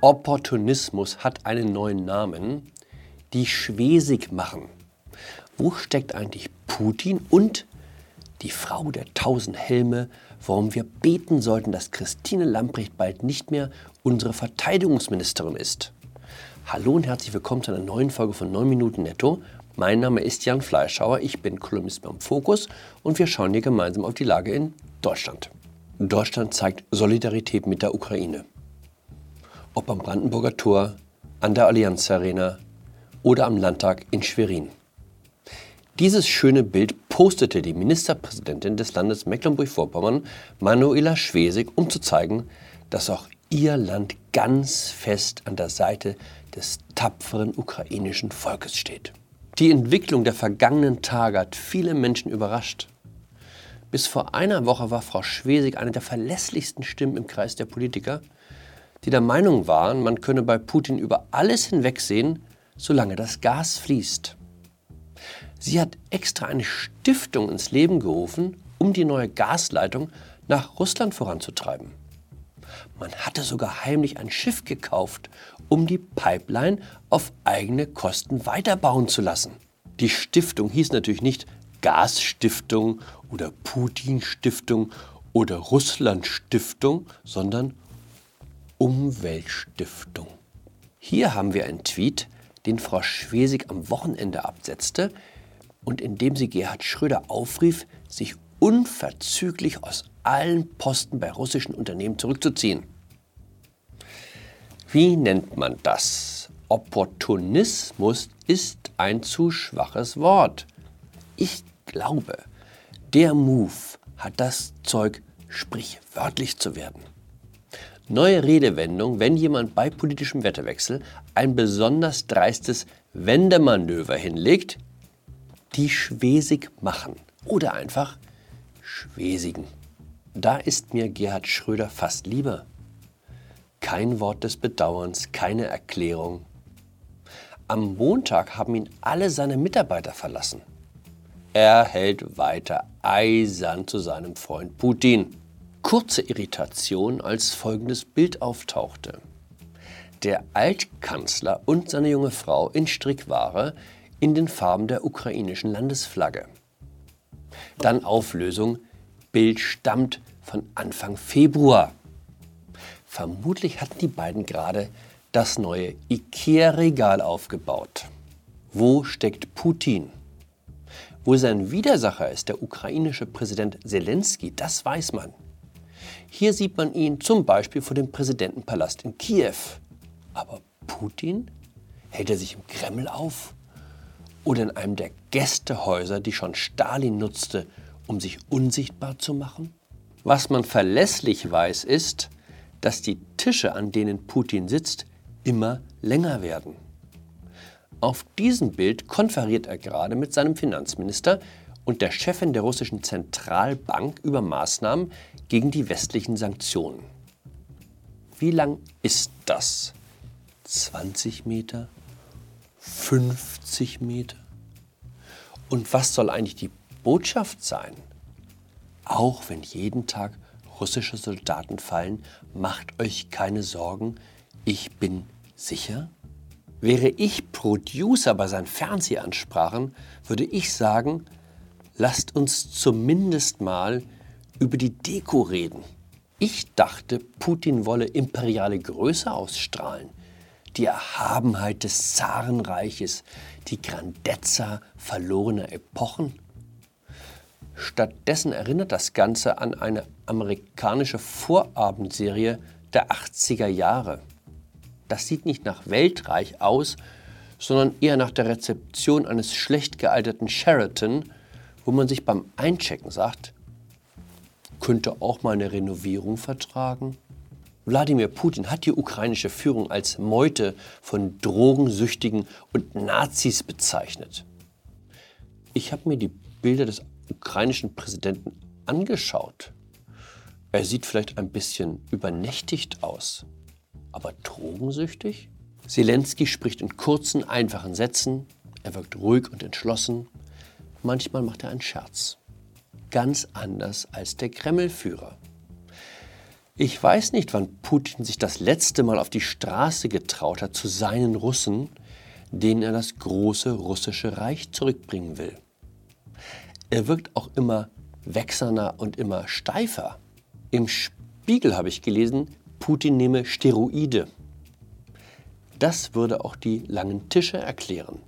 Opportunismus hat einen neuen Namen, die Schwesig machen. Wo steckt eigentlich Putin und die Frau der tausend Helme, warum wir beten sollten, dass Christine Lamprecht bald nicht mehr unsere Verteidigungsministerin ist? Hallo und herzlich willkommen zu einer neuen Folge von 9 Minuten Netto. Mein Name ist Jan Fleischhauer, ich bin Kolumnist beim Fokus und wir schauen hier gemeinsam auf die Lage in Deutschland. Deutschland zeigt Solidarität mit der Ukraine ob am Brandenburger Tor, an der Allianz Arena oder am Landtag in Schwerin. Dieses schöne Bild postete die Ministerpräsidentin des Landes Mecklenburg-Vorpommern, Manuela Schwesig, um zu zeigen, dass auch ihr Land ganz fest an der Seite des tapferen ukrainischen Volkes steht. Die Entwicklung der vergangenen Tage hat viele Menschen überrascht. Bis vor einer Woche war Frau Schwesig eine der verlässlichsten Stimmen im Kreis der Politiker die der Meinung waren, man könne bei Putin über alles hinwegsehen, solange das Gas fließt. Sie hat extra eine Stiftung ins Leben gerufen, um die neue Gasleitung nach Russland voranzutreiben. Man hatte sogar heimlich ein Schiff gekauft, um die Pipeline auf eigene Kosten weiterbauen zu lassen. Die Stiftung hieß natürlich nicht Gasstiftung oder Putin Stiftung oder Russland Stiftung, sondern Umweltstiftung. Hier haben wir einen Tweet, den Frau Schwesig am Wochenende absetzte und in dem sie Gerhard Schröder aufrief, sich unverzüglich aus allen Posten bei russischen Unternehmen zurückzuziehen. Wie nennt man das? Opportunismus ist ein zu schwaches Wort. Ich glaube, der Move hat das Zeug, sprichwörtlich zu werden. Neue Redewendung, wenn jemand bei politischem Wetterwechsel ein besonders dreistes Wendemanöver hinlegt, die schwesig machen oder einfach schwesigen. Da ist mir Gerhard Schröder fast lieber. Kein Wort des Bedauerns, keine Erklärung. Am Montag haben ihn alle seine Mitarbeiter verlassen. Er hält weiter eisern zu seinem Freund Putin kurze Irritation, als folgendes Bild auftauchte. Der Altkanzler und seine junge Frau in Strickware in den Farben der ukrainischen Landesflagge. Dann Auflösung, Bild stammt von Anfang Februar. Vermutlich hatten die beiden gerade das neue IKEA-Regal aufgebaut. Wo steckt Putin? Wo sein Widersacher ist, der ukrainische Präsident Zelensky, das weiß man. Hier sieht man ihn zum Beispiel vor dem Präsidentenpalast in Kiew. Aber Putin? Hält er sich im Kreml auf? Oder in einem der Gästehäuser, die schon Stalin nutzte, um sich unsichtbar zu machen? Was man verlässlich weiß, ist, dass die Tische, an denen Putin sitzt, immer länger werden. Auf diesem Bild konferiert er gerade mit seinem Finanzminister und der Chefin der russischen Zentralbank über Maßnahmen gegen die westlichen Sanktionen. Wie lang ist das? 20 Meter? 50 Meter? Und was soll eigentlich die Botschaft sein? Auch wenn jeden Tag russische Soldaten fallen, macht euch keine Sorgen, ich bin sicher? Wäre ich Producer bei seinen Fernsehansprachen, würde ich sagen, lasst uns zumindest mal über die Deko reden. Ich dachte, Putin wolle imperiale Größe ausstrahlen, die Erhabenheit des Zarenreiches, die Grandezza verlorener Epochen. Stattdessen erinnert das Ganze an eine amerikanische Vorabendserie der 80er Jahre. Das sieht nicht nach Weltreich aus, sondern eher nach der Rezeption eines schlecht gealterten Sheraton wo man sich beim Einchecken sagt, könnte auch mal eine Renovierung vertragen? Wladimir Putin hat die ukrainische Führung als Meute von Drogensüchtigen und Nazis bezeichnet. Ich habe mir die Bilder des ukrainischen Präsidenten angeschaut. Er sieht vielleicht ein bisschen übernächtigt aus, aber drogensüchtig? Zelensky spricht in kurzen, einfachen Sätzen. Er wirkt ruhig und entschlossen. Manchmal macht er einen Scherz. Ganz anders als der Kremlführer. Ich weiß nicht, wann Putin sich das letzte Mal auf die Straße getraut hat zu seinen Russen, denen er das große russische Reich zurückbringen will. Er wirkt auch immer wechselnder und immer steifer. Im Spiegel habe ich gelesen, Putin nehme Steroide. Das würde auch die langen Tische erklären.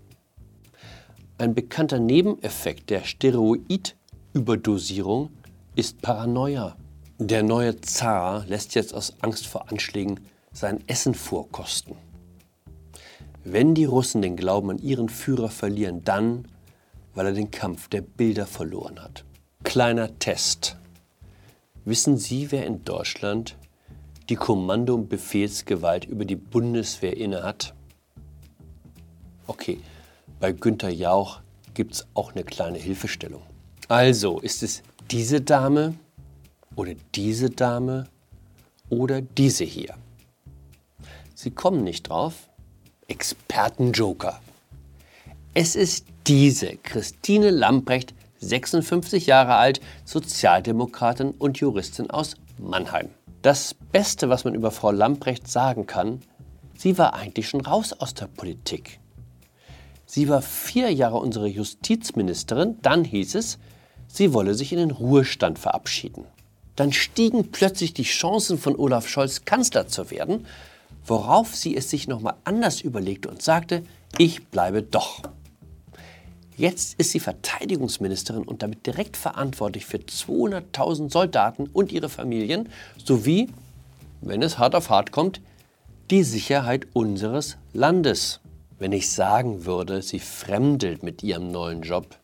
Ein bekannter Nebeneffekt der Steroidüberdosierung ist Paranoia. Der neue Zar lässt jetzt aus Angst vor Anschlägen sein Essen vorkosten. Wenn die Russen den Glauben an ihren Führer verlieren, dann, weil er den Kampf der Bilder verloren hat. Kleiner Test. Wissen Sie, wer in Deutschland die Kommando- und Befehlsgewalt über die Bundeswehr innehat? Okay, bei Günter Jauch gibt es auch eine kleine Hilfestellung. Also, ist es diese Dame, oder diese Dame oder diese hier. Sie kommen nicht drauf. Expertenjoker. Es ist diese Christine Lamprecht, 56 Jahre alt, Sozialdemokratin und Juristin aus Mannheim. Das Beste, was man über Frau Lamprecht sagen kann, sie war eigentlich schon raus aus der Politik. Sie war vier Jahre unsere Justizministerin, dann hieß es, sie wolle sich in den Ruhestand verabschieden dann stiegen plötzlich die Chancen von Olaf Scholz Kanzler zu werden, worauf sie es sich nochmal anders überlegte und sagte, ich bleibe doch. Jetzt ist sie Verteidigungsministerin und damit direkt verantwortlich für 200.000 Soldaten und ihre Familien sowie, wenn es hart auf hart kommt, die Sicherheit unseres Landes. Wenn ich sagen würde, sie fremdelt mit ihrem neuen Job,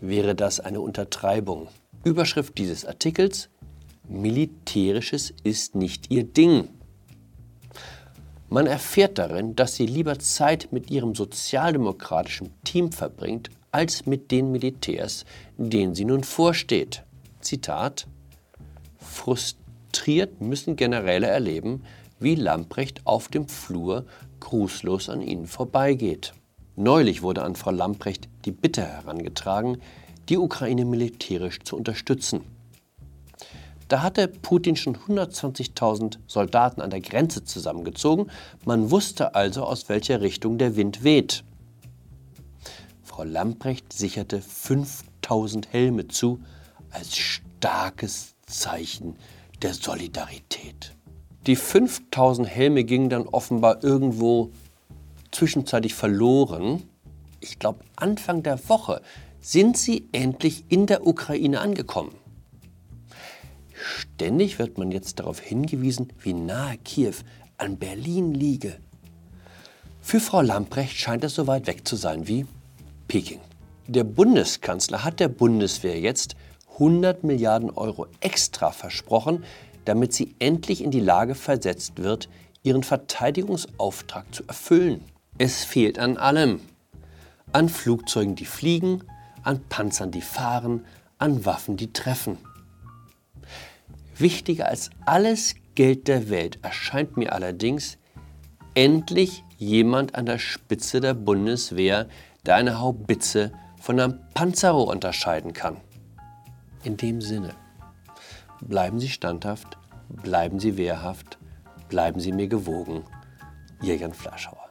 wäre das eine Untertreibung. Überschrift dieses Artikels Militärisches ist nicht ihr Ding. Man erfährt darin, dass sie lieber Zeit mit ihrem sozialdemokratischen Team verbringt, als mit den Militärs, denen sie nun vorsteht. Zitat Frustriert müssen Generäle erleben, wie Lamprecht auf dem Flur grußlos an ihnen vorbeigeht. Neulich wurde an Frau Lamprecht die Bitte herangetragen, die Ukraine militärisch zu unterstützen. Da hatte Putin schon 120.000 Soldaten an der Grenze zusammengezogen. Man wusste also, aus welcher Richtung der Wind weht. Frau Lamprecht sicherte 5000 Helme zu als starkes Zeichen der Solidarität. Die 5000 Helme gingen dann offenbar irgendwo zwischenzeitlich verloren. Ich glaube, Anfang der Woche sind sie endlich in der Ukraine angekommen. Ständig wird man jetzt darauf hingewiesen, wie nahe Kiew an Berlin liege. Für Frau Lamprecht scheint es so weit weg zu sein wie Peking. Der Bundeskanzler hat der Bundeswehr jetzt 100 Milliarden Euro extra versprochen, damit sie endlich in die Lage versetzt wird, ihren Verteidigungsauftrag zu erfüllen. Es fehlt an allem. An Flugzeugen, die fliegen, an Panzern, die fahren, an Waffen, die treffen. Wichtiger als alles Geld der Welt erscheint mir allerdings endlich jemand an der Spitze der Bundeswehr, der eine Haubitze von einem Panzerrohr unterscheiden kann. In dem Sinne, bleiben Sie standhaft, bleiben Sie wehrhaft, bleiben Sie mir gewogen. Ihr Jan Fleischhauer.